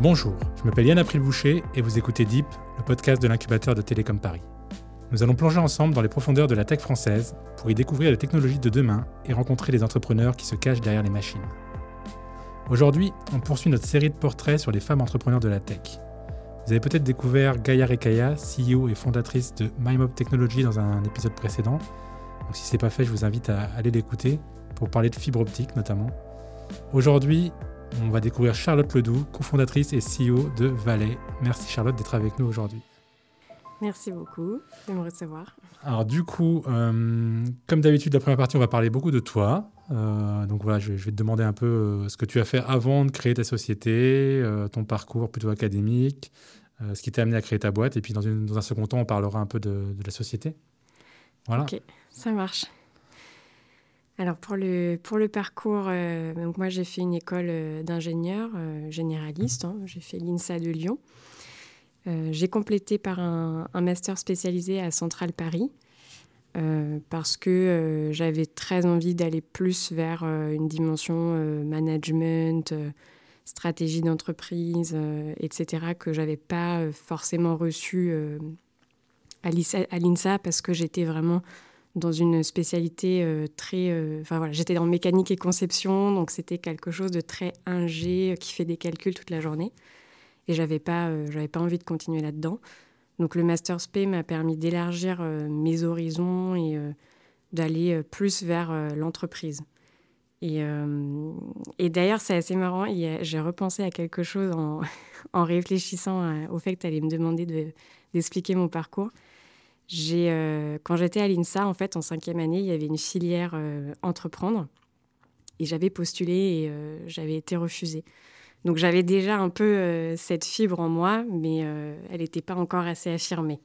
Bonjour, je m'appelle Yann April-Boucher et vous écoutez Deep, le podcast de l'incubateur de Télécom Paris. Nous allons plonger ensemble dans les profondeurs de la tech française pour y découvrir les technologies de demain et rencontrer les entrepreneurs qui se cachent derrière les machines. Aujourd'hui, on poursuit notre série de portraits sur les femmes entrepreneurs de la tech. Vous avez peut-être découvert Gaia Rekaya, CEO et fondatrice de MyMob Technology dans un épisode précédent. Donc si ce n'est pas fait, je vous invite à aller l'écouter pour parler de fibre optique notamment. Aujourd'hui, on va découvrir Charlotte Ledoux, cofondatrice et CEO de Valais. Merci Charlotte d'être avec nous aujourd'hui. Merci beaucoup de me recevoir. Alors du coup, euh, comme d'habitude, la première partie, on va parler beaucoup de toi. Euh, donc voilà, je, vais te demander un peu euh, ce que tu as fait avant de créer ta société, ton parcours plutôt académique, ce qui t'a amené à créer ta boîte. Et puis dans, un second temps, on parlera un peu de, de la société. Voilà. Ok, ça marche. Alors pour le, pour le parcours, euh, moi j'ai fait une école euh, d'ingénieur euh, généraliste, hein. j'ai fait l'INSA de Lyon. j'ai complété par un, master spécialisé à Centrale Paris parce que j'avais très envie d'aller plus vers une dimension management, stratégie d'entreprise, etc., que j'avais pas forcément reçu à l'INSA parce que j'étais vraiment dans une spécialité euh, très. Euh, voilà, j'étais dans mécanique et conception, donc c'était quelque chose de très ingé, euh, qui fait des calculs toute la journée. Et j'avais pas, pas envie de continuer là-dedans. Donc le Master SP m'a permis d'élargir mes horizons et d'aller plus vers l'entreprise. Et, d'ailleurs, c'est assez marrant. J'ai repensé à quelque chose en, en réfléchissant au fait que tu allais me demander d'expliquer mon parcours. J'ai, euh, quand j'étais à l'INSA, en fait, en cinquième année, il y avait une filière euh, entreprendre. Et j'avais postulé et euh, j'avais été refusée. Donc j'avais déjà un peu cette fibre en moi, mais elle n'était pas encore assez affirmée.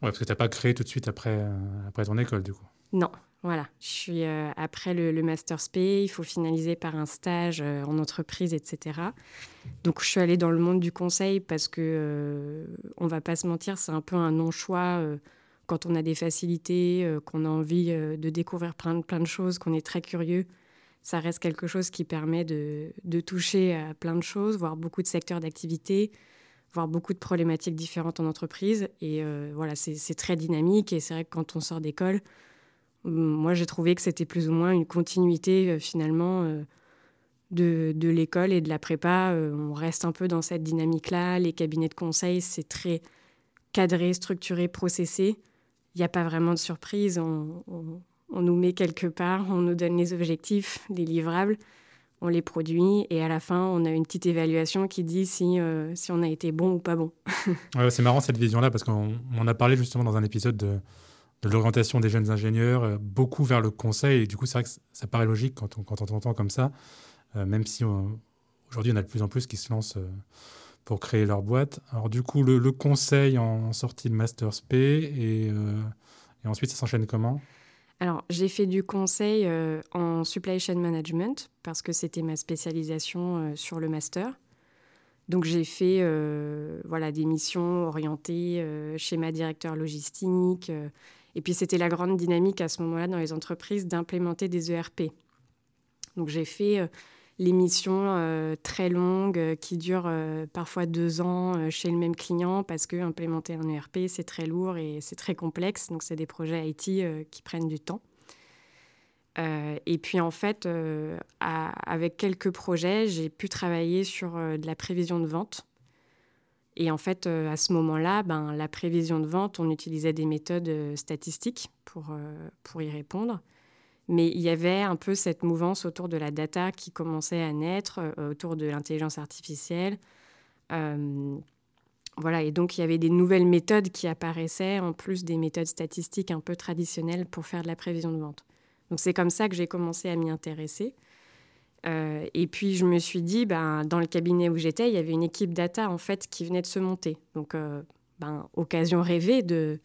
Ouais, parce que tu n'as pas créé tout de suite après, après ton école, du coup. Non, voilà. Je suis après le, le, Master SP, il faut finaliser par un stage en entreprise, etc. Donc je suis allée dans le monde du conseil parce que, on va pas se mentir, c'est un peu un non-choix quand on a des facilités, euh, qu'on a envie euh, de découvrir plein, de choses, qu'on est très curieux, ça reste quelque chose qui permet de, toucher à plein de choses, voir beaucoup de secteurs d'activité, voir beaucoup de problématiques différentes en entreprise. Et euh, voilà, c'est très dynamique. Et c'est vrai que quand on sort d'école, moi j'ai trouvé que c'était plus ou moins une continuité finalement de l'école et de la prépa. on reste un peu dans cette dynamique-là. Les cabinets de conseil, c'est très cadré, structuré, processé il n'y a pas vraiment de surprise. On, nous met quelque part, on nous donne les objectifs, les livrables, on les produit et à la fin, on a une petite évaluation qui dit si, euh, si on a été bon ou pas bon. c'est marrant cette vision-là parce qu'on a parlé justement dans un épisode de, de l'orientation des jeunes ingénieurs, euh, beaucoup vers le conseil. Et du coup, c'est vrai que ça paraît logique quand on, quand on t'entend comme ça, euh, même si aujourd'hui, on a de plus en plus qui se lancent pour créer leur boîte. Alors du coup, le, conseil en sortie de Master SP et, euh, ensuite ça s'enchaîne comment? Alors, j'ai fait du conseil euh, en supply chain management parce que c'était ma spécialisation euh, sur le master. Donc, j'ai fait voilà, des missions orientées schéma directeur logistique. et puis, c'était la grande dynamique à ce moment-là dans les entreprises d'implémenter des ERP. Donc, j'ai fait les missions euh, très longues euh, qui durent euh, parfois deux ans chez le même client parce que implémenter un ERP, c'est très lourd et c'est très complexe. Donc, c'est des projets IT qui prennent du temps. et puis, en fait, avec quelques projets, j'ai pu travailler sur de la prévision de vente. Et en fait, à ce moment-là, ben, la prévision de vente, on utilisait des méthodes statistiques pour, pour y répondre. Mais il y avait un peu cette mouvance autour de la data qui commençait à naître, euh, autour de l'intelligence artificielle. Euh, voilà, et donc il y avait des nouvelles méthodes qui apparaissaient, en plus des méthodes statistiques un peu traditionnelles pour faire de la prévision de vente. Donc c'est comme ça que j'ai commencé à m'y intéresser. Euh, et puis je me suis dit, ben, dans le cabinet où j'étais, il y avait une équipe data en fait qui venait de se monter. Donc, ben, occasion rêvée de,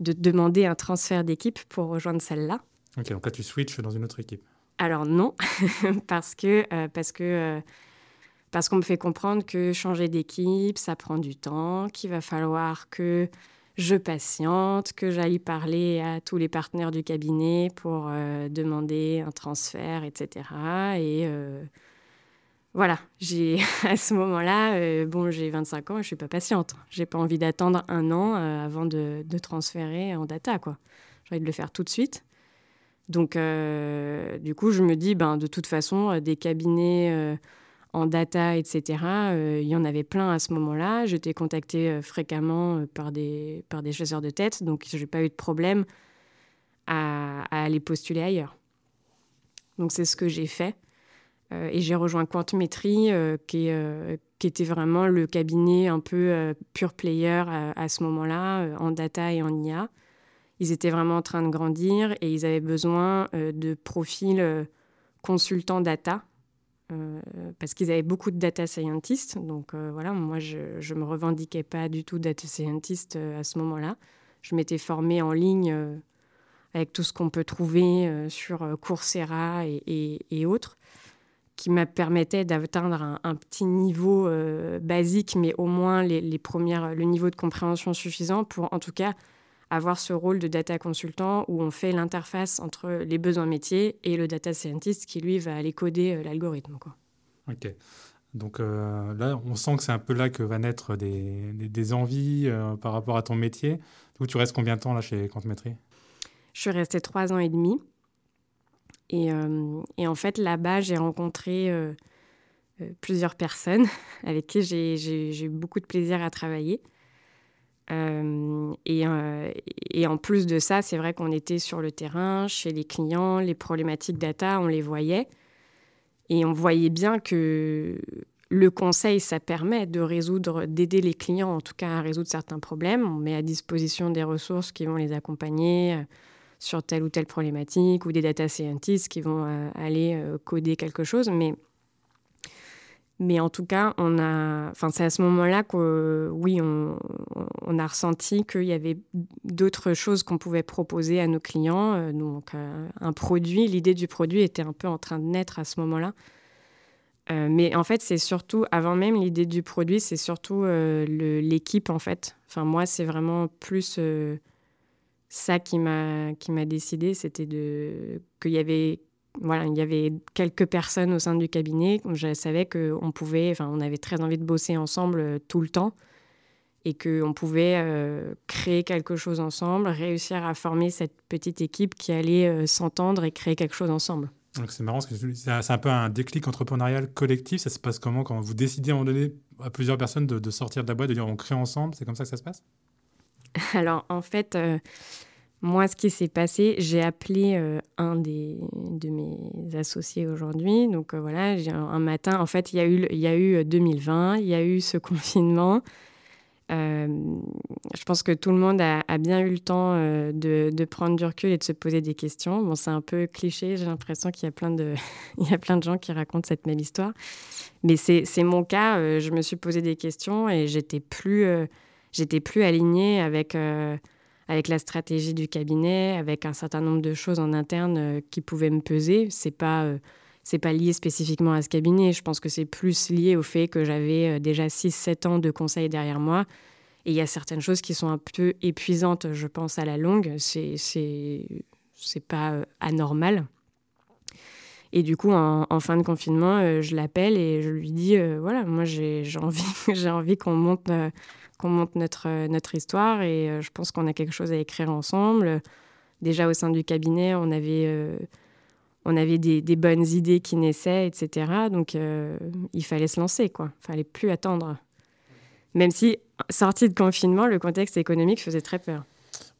de demander un transfert d'équipe pour rejoindre celle-là. Ok, donc là tu switches dans une autre équipe. Alors non, parce que euh, parce que euh, parce qu'on me fait comprendre que changer d'équipe, ça prend du temps, qu'il va falloir que je patiente, que j'aille parler à tous les partenaires du cabinet pour euh, demander un transfert, etc. Et voilà, j'ai à ce moment-là, bon, j'ai 25 ans et je suis pas patiente. J'ai pas envie d'attendre un an avant de, de, transférer en data, quoi. J'ai envie de le faire tout de suite. Donc, du coup, je me dis, ben, de toute façon, des cabinets en data, etc. Euh, il y en avait plein à ce moment-là. J'étais contactée euh, fréquemment euh, par, des, par des chasseurs de tête, donc je n'ai pas eu de problème à, aller postuler ailleurs. Donc c'est ce que j'ai fait. et j'ai rejoint Quantmetry, qui, qui, était vraiment le cabinet un peu pure player à, ce moment-là, en data et en IA. Ils étaient vraiment en train de grandir et ils avaient besoin de profils consultants data euh, parce qu'ils avaient beaucoup de data scientists. Donc euh, voilà, moi, je ne me revendiquais pas du tout data scientist euh, à ce moment-là. Je m'étais formée en ligne avec tout ce qu'on peut trouver sur Coursera et, autres, qui m'a permettait d'atteindre un, petit niveau basique, mais au moins les, premières, le niveau de compréhension suffisant pour en tout cas avoir ce rôle de data consultant où on fait l'interface entre les besoins métiers et le data scientist qui, lui, va aller coder euh, l'algorithme. Ok. Donc euh, là, on sent que c'est un peu là que va naître des, des, envies euh, par rapport à ton métier. Du tu restes combien de temps là chez Quantmetry Je suis restée trois ans et demi. Et, et en fait, là-bas, j'ai rencontré plusieurs personnes avec qui j'ai eu beaucoup de plaisir à travailler. Euh, euh, et, en plus de ça, c'est vrai qu'on était sur le terrain, chez les clients, les problématiques data, on les voyait. Et on voyait bien que le conseil, ça permet de résoudre, d'aider les clients en tout cas à résoudre certains problèmes. On met à disposition des ressources qui vont les accompagner euh, sur telle ou telle problématique ou des data scientists qui vont aller coder quelque chose. Mais mais en tout cas, on a, enfin, c'est à ce moment-là que, oui, on, a ressenti qu'il y avait d'autres choses qu'on pouvait proposer à nos clients. Euh, donc, euh, un produit, l'idée du produit était un peu en train de naître à ce moment-là. Euh, mais en fait, c'est surtout, avant même l'idée du produit, c'est surtout l'équipe, en fait. Enfin, moi, c'est vraiment plus ça qui m'a décidé, c'était qu'il y avait voilà, il y avait quelques personnes au sein du cabinet. Je savais qu'on pouvait, enfin, on avait très envie de bosser ensemble euh, tout le temps et qu'on pouvait euh, créer quelque chose ensemble, réussir à former cette petite équipe qui allait euh, s'entendre et créer quelque chose ensemble. C'est marrant, c'est un peu un déclic entrepreneurial collectif. Ça se passe comment quand vous décidez à un moment donné à plusieurs personnes de, sortir de la boîte, de dire on crée ensemble? C'est comme ça que ça se passe? Alors en fait, moi, ce qui s'est passé, j'ai appelé euh, un des, de mes associés aujourd'hui. Donc euh, voilà, un, matin, en fait, il y, a eu, y a eu 2020, il y a eu ce confinement. Euh, je pense que tout le monde a, bien eu le temps de, prendre du recul et de se poser des questions. Bon, c'est un peu cliché, j'ai l'impression qu'il y, a plein de, y a plein de gens qui racontent cette même histoire. Mais c'est mon cas, je me suis posé des questions et j'étais plus, j'étais plus alignée avec avec la stratégie du cabinet, avec un certain nombre de choses en interne euh, qui pouvaient me peser. C'est pas euh, c'est pas lié spécifiquement à ce cabinet. Je pense que c'est plus lié au fait que j'avais euh, déjà 6-7 ans de conseil derrière moi. Et il y a certaines choses qui sont un peu épuisantes, je pense, à la longue. C'est c'est pas anormal. Et du coup, en, fin de confinement, je l'appelle et je lui dis voilà, moi j'ai envie, j'ai envie qu'on monte qu'on monte notre, euh, notre histoire et euh, je pense qu'on a quelque chose à écrire ensemble. Déjà au sein du cabinet, on avait, euh, on avait des, bonnes idées qui naissaient, etc. Donc il fallait se lancer, quoi. Il fallait plus attendre. Même si, sorti de confinement, le contexte économique faisait très peur.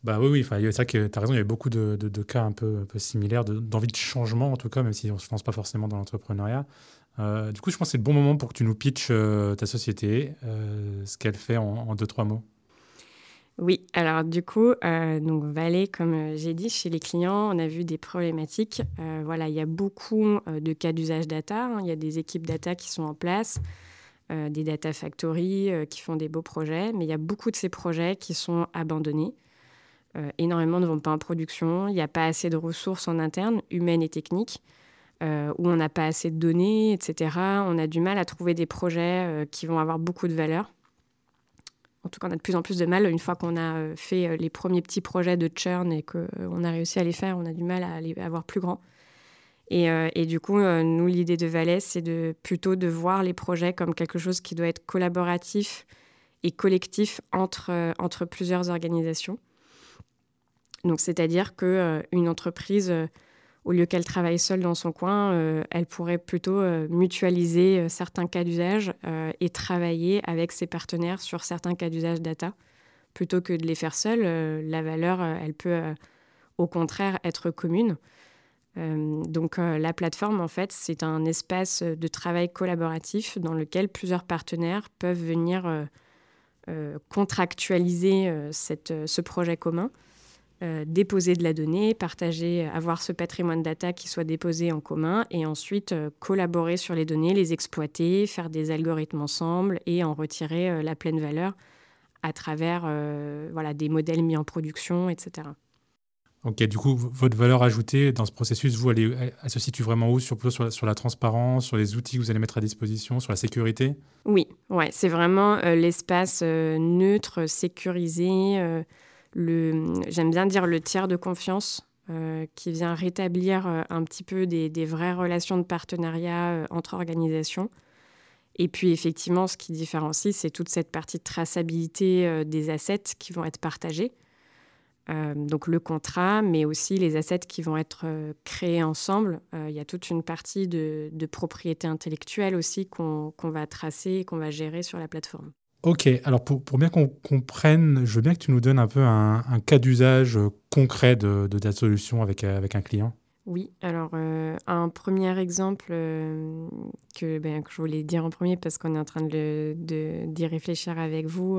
Bah oui, oui, c'est vrai que tu as raison, il y avait beaucoup de, de, cas un peu, un peu similaires, d'envie de, changement en tout cas, même si on ne se lance pas forcément dans l'entrepreneuriat. Euh, du coup, je pense que c'est le bon moment pour que tu nous pitches euh, ta société, euh, ce qu'elle fait en, deux, trois mots. Oui, alors du coup, donc Valet, comme j'ai dit, chez les clients, on a vu des problématiques. voilà, il y a beaucoup de cas d'usage data. Hein. Il y a des équipes data qui sont en place, des data factories qui font des beaux projets, mais il y a beaucoup de ces projets qui sont abandonnés. énormément ne vont pas en production. Il n'y a pas assez de ressources en interne, humaines et techniques. Euh, où on n'a pas assez de données, etc. On a du mal à trouver des projets euh, qui vont avoir beaucoup de valeur. En tout cas, on a de plus en plus de mal. Une fois qu'on a euh, fait les premiers petits projets de churn et qu'on a réussi à les faire, on a du mal à les avoir plus grands. Et, du coup, nous, l'idée de Valais, c'est de, plutôt de voir les projets comme quelque chose qui doit être collaboratif et collectif entre, entre plusieurs organisations. Donc, c'est-à-dire qu'une entreprise au lieu qu'elle travaille seule dans son coin, euh, elle pourrait plutôt euh, mutualiser euh, certains cas d'usage et travailler avec ses partenaires sur certains cas d'usage data. Plutôt que de les faire seule, la valeur, elle peut au contraire être commune. donc la plateforme, en fait, c'est un espace de travail collaboratif dans lequel plusieurs partenaires peuvent venir contractualiser ce projet commun euh, déposer de la donnée, partager, avoir ce patrimoine data qui soit déposé en commun et ensuite euh, collaborer sur les données, les exploiter, faire des algorithmes ensemble et en retirer euh, la pleine valeur à travers voilà, des modèles mis en production, etc. Ok, du coup, votre valeur ajoutée dans ce processus, vous, elle, se situe vraiment où? Sur, sur, sur, la transparence, sur les outils que vous allez mettre à disposition, sur la sécurité? Oui, ouais, c'est vraiment l'espace neutre, sécurisé j'aime bien dire le tiers de confiance euh, qui vient rétablir euh, un petit peu des, vraies relations de partenariat euh, entre organisations. Et puis effectivement, ce qui différencie, c'est toute cette partie de traçabilité des assets qui vont être partagés. donc le contrat, mais aussi les assets qui vont être créés ensemble. Il y a toute une partie de, propriété intellectuelle aussi qu'on va tracer et qu'on va gérer sur la plateforme. Ok, alors pour, bien qu'on comprenne, je veux bien que tu nous donnes un peu un, cas d'usage euh, concret de, ta solution avec, euh, avec un client. Oui, alors euh, un premier exemple que, ben, que, je voulais dire en premier parce qu'on est en train d'y de, réfléchir avec vous,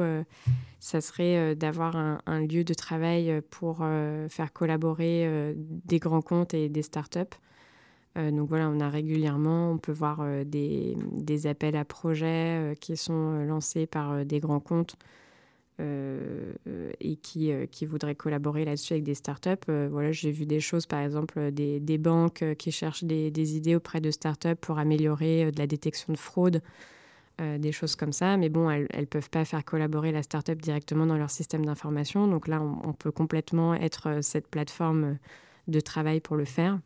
ça serait d'avoir un, lieu de travail pour faire collaborer des grands comptes et des startups. Euh, donc voilà, on a régulièrement, on peut voir euh, des, appels à projets euh, qui sont lancés par des grands comptes et qui, voudraient collaborer là-dessus avec des startups. voilà, j'ai vu des choses, par exemple, des, banques qui cherchent des, des, idées auprès de startups pour améliorer de la détection de fraude. des choses comme ça. Mais bon, elles ne peuvent pas faire collaborer la startup directement dans leur système d'information. Donc là, on, peut complètement être cette plateforme de travail pour le faire.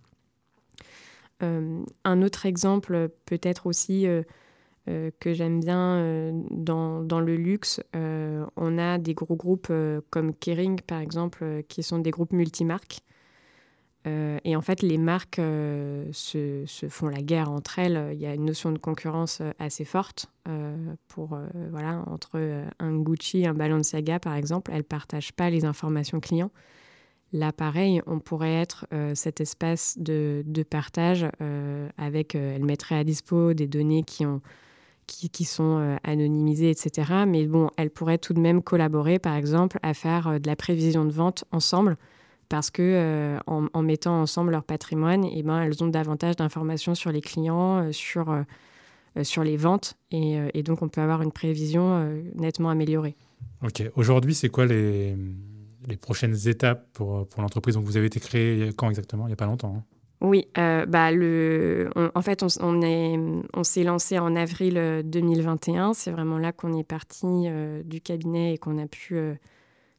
Euh, un autre exemple peut-être aussi euh, euh, que j'aime bien dans, le luxe, on a des gros groupes comme Kering par exemple, qui sont des groupes multimarques. et en fait, les marques se, font la guerre entre elles. Il y a une notion de concurrence assez forte. pour, voilà, entre un Gucci, un Balenciaga, par exemple, elles ne partagent pas les informations clients. Là, pareil, on pourrait être euh, cet espace de, partage euh, avec, euh, elle mettrait à dispo des données qui, ont, qui, sont anonymisées, etc. Mais bon, elle pourrait tout de même collaborer, par exemple, à faire de la prévision de vente ensemble, parce que en, mettant ensemble leur patrimoine, eh ben, elles ont davantage d'informations sur les clients, sur, sur les ventes, et, et, donc on peut avoir une prévision nettement améliorée. Ok. Aujourd'hui, c'est quoi les les prochaines étapes pour, pour l'entreprise. Donc, vous avez été créé quand exactement? Il n'y a pas longtemps. Hein oui, euh, bah le, en fait, on, est, on s'est lancé en avril 2021. Euh, C'est vraiment là qu'on est parti euh, du cabinet et qu'on a pu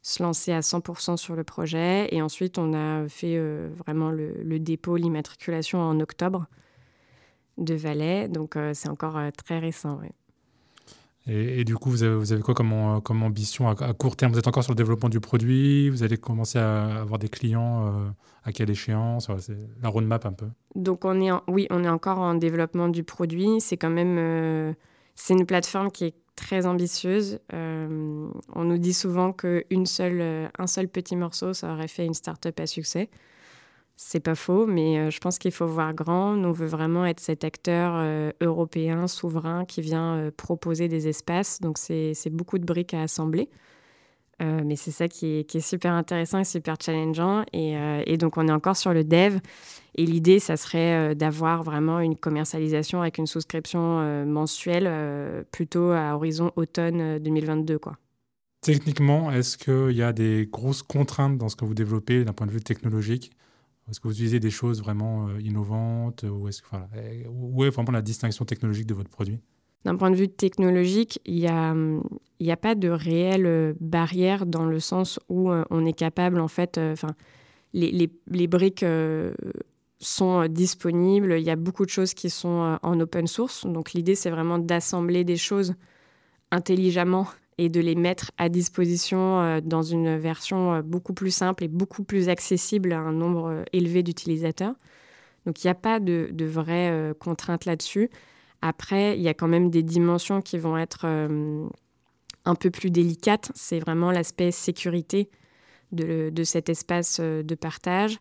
se lancer à 100% sur le projet. Et ensuite, on a fait vraiment le, le dépôt, l'immatriculation en octobre de Valais. Donc, c'est encore très récent. Ouais. Et, du coup, vous avez, quoi comme, euh, ambition à, court terme? Vous êtes encore sur le développement du produit? Vous allez commencer à avoir des clients euh, À quelle échéance? C'est la roadmap un peu. Donc, on est oui, on est encore en développement du produit. C'est quand même euh, une plateforme qui est très ambitieuse. on nous dit souvent qu'un seul, un seul petit morceau, ça aurait fait une start-up à succès. C'est pas faux, mais euh, je pense qu'il faut voir grand. On veut vraiment être cet acteur euh, européen, souverain, qui vient euh, proposer des espaces. Donc, c'est beaucoup de briques à assembler. mais c'est ça qui est, super intéressant et super challengeant. Et, donc, on est encore sur le dev. Et l'idée, ça serait d'avoir vraiment une commercialisation avec une souscription mensuelle plutôt à horizon automne 2022. Quoi. Techniquement, est-ce qu'il y a des grosses contraintes dans ce que vous développez d'un point de vue technologique? Est-ce que vous utilisez des choses vraiment euh, innovantes ou est-ce, où est vraiment la distinction technologique de votre produit? D'un point de vue technologique, il n'y a, a pas de réelle euh, barrière dans le sens où euh, on est capable, en fait, enfin, les, les, les, briques sont disponibles. Il y a beaucoup de choses qui sont en open source. Donc l'idée, c'est vraiment d'assembler des choses intelligemment et de les mettre à disposition dans une version beaucoup plus simple et beaucoup plus accessible à un nombre élevé d'utilisateurs. Donc il n'y a pas de, vraies contraintes là-dessus. Après, il y a quand même des dimensions qui vont être un peu plus délicate, c'est vraiment l'aspect sécurité de, cet espace euh, de partage.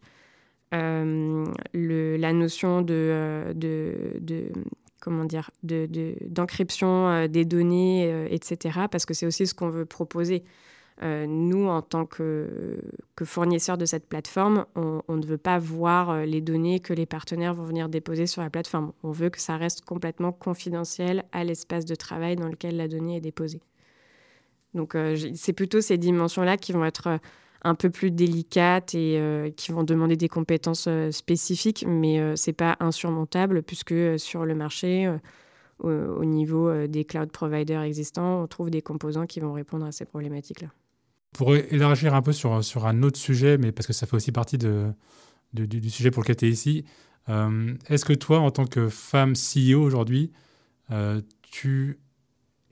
Euh, la notion euh, de, comment dire d'encryption des données, etc. Parce que c'est aussi ce qu'on veut proposer. nous, en tant que, fournisseurs de cette plateforme, on, ne veut pas voir les données que les partenaires vont venir déposer sur la plateforme. On veut que ça reste complètement confidentiel à l'espace de travail dans lequel la donnée est déposée. Donc euh, c'est plutôt ces dimensions-là qui vont être euh, un peu plus délicates et euh, qui vont demander des compétences spécifiques, mais ce n'est pas insurmontable puisque sur le marché, au, niveau des cloud providers existants, on trouve des composants qui vont répondre à ces problématiques-là. Pour élargir un peu sur, sur un autre sujet, mais parce que ça fait aussi partie du, sujet pour lequel tu es ici, est-ce que toi, en tant que femme CEO aujourd'hui, tu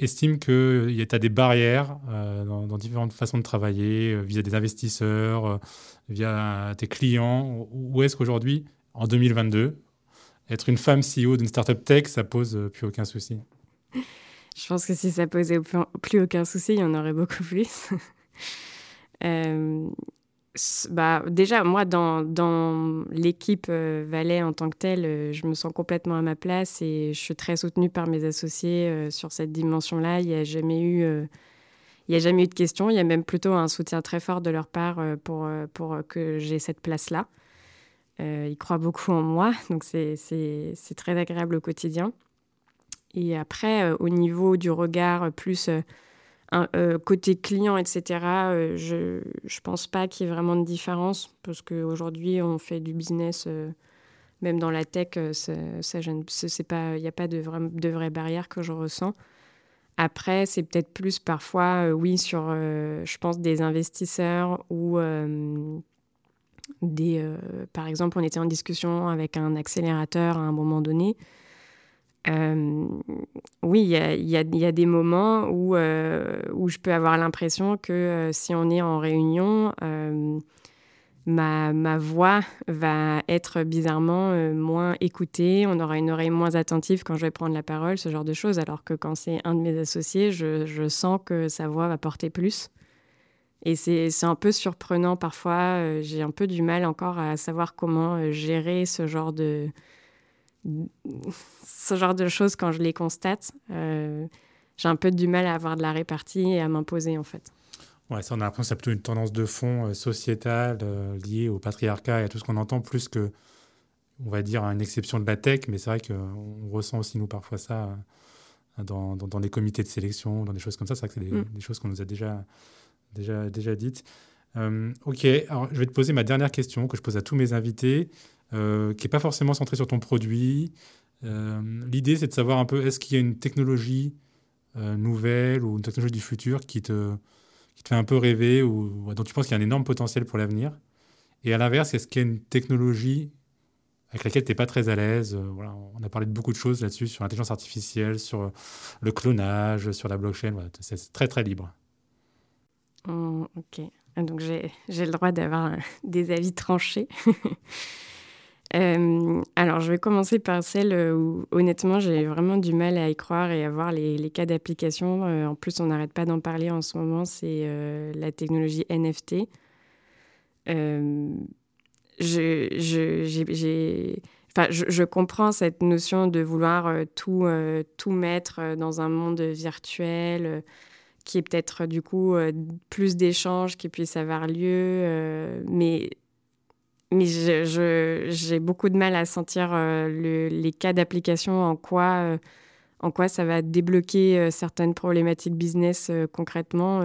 estime qu'il euh, y a des barrières euh, dans, différentes façons de travailler, euh, via des investisseurs, via tes clients. Où est-ce qu'aujourd'hui, en 2022, être une femme CEO d'une startup tech, ça pose plus aucun souci? Je pense que si ça posait plus aucun souci, il y en aurait beaucoup plus. bah, déjà, moi, dans, dans l'équipe euh, Valais en tant que telle, euh, je me sens complètement à ma place et je suis très soutenue par mes associés euh, sur cette dimension-là. Il n'y a jamais eu... il n'y a jamais eu de question, il y a même plutôt un soutien très fort de leur part pour, pour que j'ai cette place-là. ils croient beaucoup en moi, donc c'est très agréable au quotidien. Et après, au niveau du regard plus euh, côté client, etc., euh, je ne pense pas qu'il y ait vraiment de différence parce qu'aujourd'hui, on fait du business, euh, même dans la tech, il n'y a pas de, vraie, de vraies barrières que je ressens. Après, c'est peut-être plus parfois, oui, sur, je pense, des investisseurs ou des... par exemple, on était en discussion avec un accélérateur à un moment donné. Euh, oui, il y a, des moments où, euh, où je peux avoir l'impression que euh, si on est en réunion, ma, ma, voix va être bizarrement moins écoutée, on aura une oreille moins attentive quand je vais prendre la parole, ce genre de choses, alors que quand c'est un de mes associés, je, je, sens que sa voix va porter plus. Et c'est un peu surprenant parfois, j'ai un peu du mal encore à savoir comment gérer ce genre de ce genre de choses, quand je les constate, euh, j'ai un peu du mal à avoir de la répartie et à m'imposer, en fait. Ouais, ça, on a l'impression que c'est plutôt une tendance de fond euh, sociétale euh, liée au patriarcat et à tout ce qu'on entend, plus que, on va dire, une exception de la tech. Mais c'est vrai qu'on ressent aussi, nous, parfois ça dans, dans, des comités de sélection, dans des choses comme ça. C'est vrai que c'est des, mm. des, choses qu'on nous a déjà, déjà, déjà dites. ok, alors je vais te poser ma dernière question que je pose à tous mes invités. Euh, qui n'est pas forcément centré sur ton produit. Euh, l'idée, c'est de savoir un peu, est-ce qu'il y a une technologie euh, nouvelle ou une technologie du futur qui te, qui te fait un peu rêver ou dont tu penses qu'il y a un énorme potentiel pour l'avenir Et à l'inverse, est-ce qu'il y a une technologie avec laquelle tu n'es pas très à l'aise voilà, On a parlé de beaucoup de choses là-dessus, sur l'intelligence artificielle, sur le clonage, sur la blockchain. Voilà, c'est très, très libre. Oh, ok. Donc j'ai le droit d'avoir des avis tranchés. Euh, alors, je vais commencer par celle où, honnêtement, j'ai vraiment du mal à y croire et à voir les, cas d'application. Euh, en plus, on n'arrête pas d'en parler en ce moment, c'est euh, la technologie NFT. je, je, comprends cette notion de vouloir tout, tout mettre dans un monde virtuel qui est peut-être du coup plus d'échanges qui puissent avoir lieu. mais mais j'ai beaucoup de mal à sentir euh, les cas d'application, en quoi, euh, en quoi ça va débloquer euh, certaines problématiques business concrètement.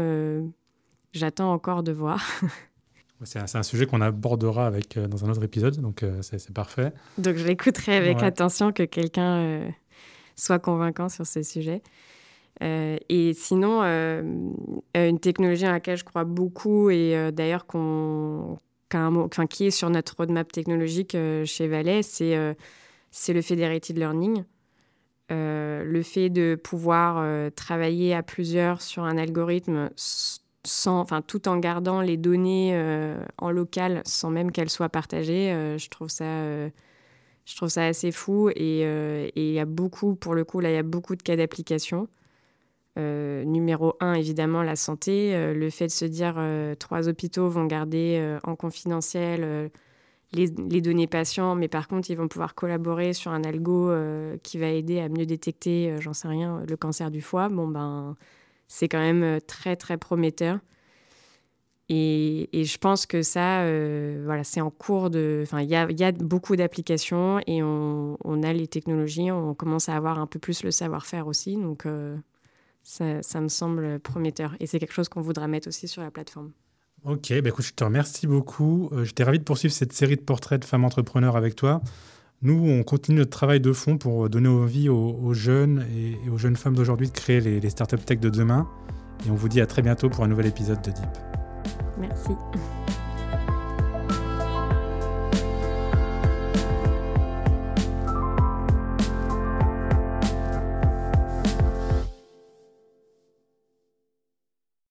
J'attends encore de voir. C'est un, sujet qu'on abordera avec, dans un autre épisode, donc c'est parfait. Donc je l'écouterai avec attention que quelqu'un soit convaincant sur ce sujet. et sinon, une technologie à laquelle je crois beaucoup et d'ailleurs qu'on enfin, qui est sur notre roadmap technologique chez Valais, c'est c'est le federated learning. le fait de pouvoir travailler à plusieurs sur un algorithme sans, enfin, tout en gardant les données en local sans même qu'elles soient partagées, je trouve ça je trouve ça assez fou et il y a beaucoup, pour le coup, là, il y a beaucoup de cas d'application. Euh, numéro un, évidemment, la santé. Euh, le fait de se dire euh, trois hôpitaux vont garder en confidentiel les, données patients, mais par contre, ils vont pouvoir collaborer sur un algo qui va aider à mieux détecter, j'en sais rien, le cancer du foie. Bon, ben, c'est quand même très, très prometteur. Et, je pense que ça, voilà, c'est en cours de. Enfin, il y a, y a, beaucoup d'applications et on, on, a les technologies, on commence à avoir un peu plus le savoir-faire aussi. Donc, ça, me semble prometteur. Et c'est quelque chose qu'on voudra mettre aussi sur la plateforme. Ok, bah écoute, je te remercie beaucoup. Euh, J'étais ravi de poursuivre cette série de portraits de femmes entrepreneurs avec toi. Nous, on continue notre travail de fond pour donner envie aux, jeunes et, aux jeunes femmes d'aujourd'hui de créer les, les startups tech de demain. Et on vous dit à très bientôt pour un nouvel épisode de Deep. Merci.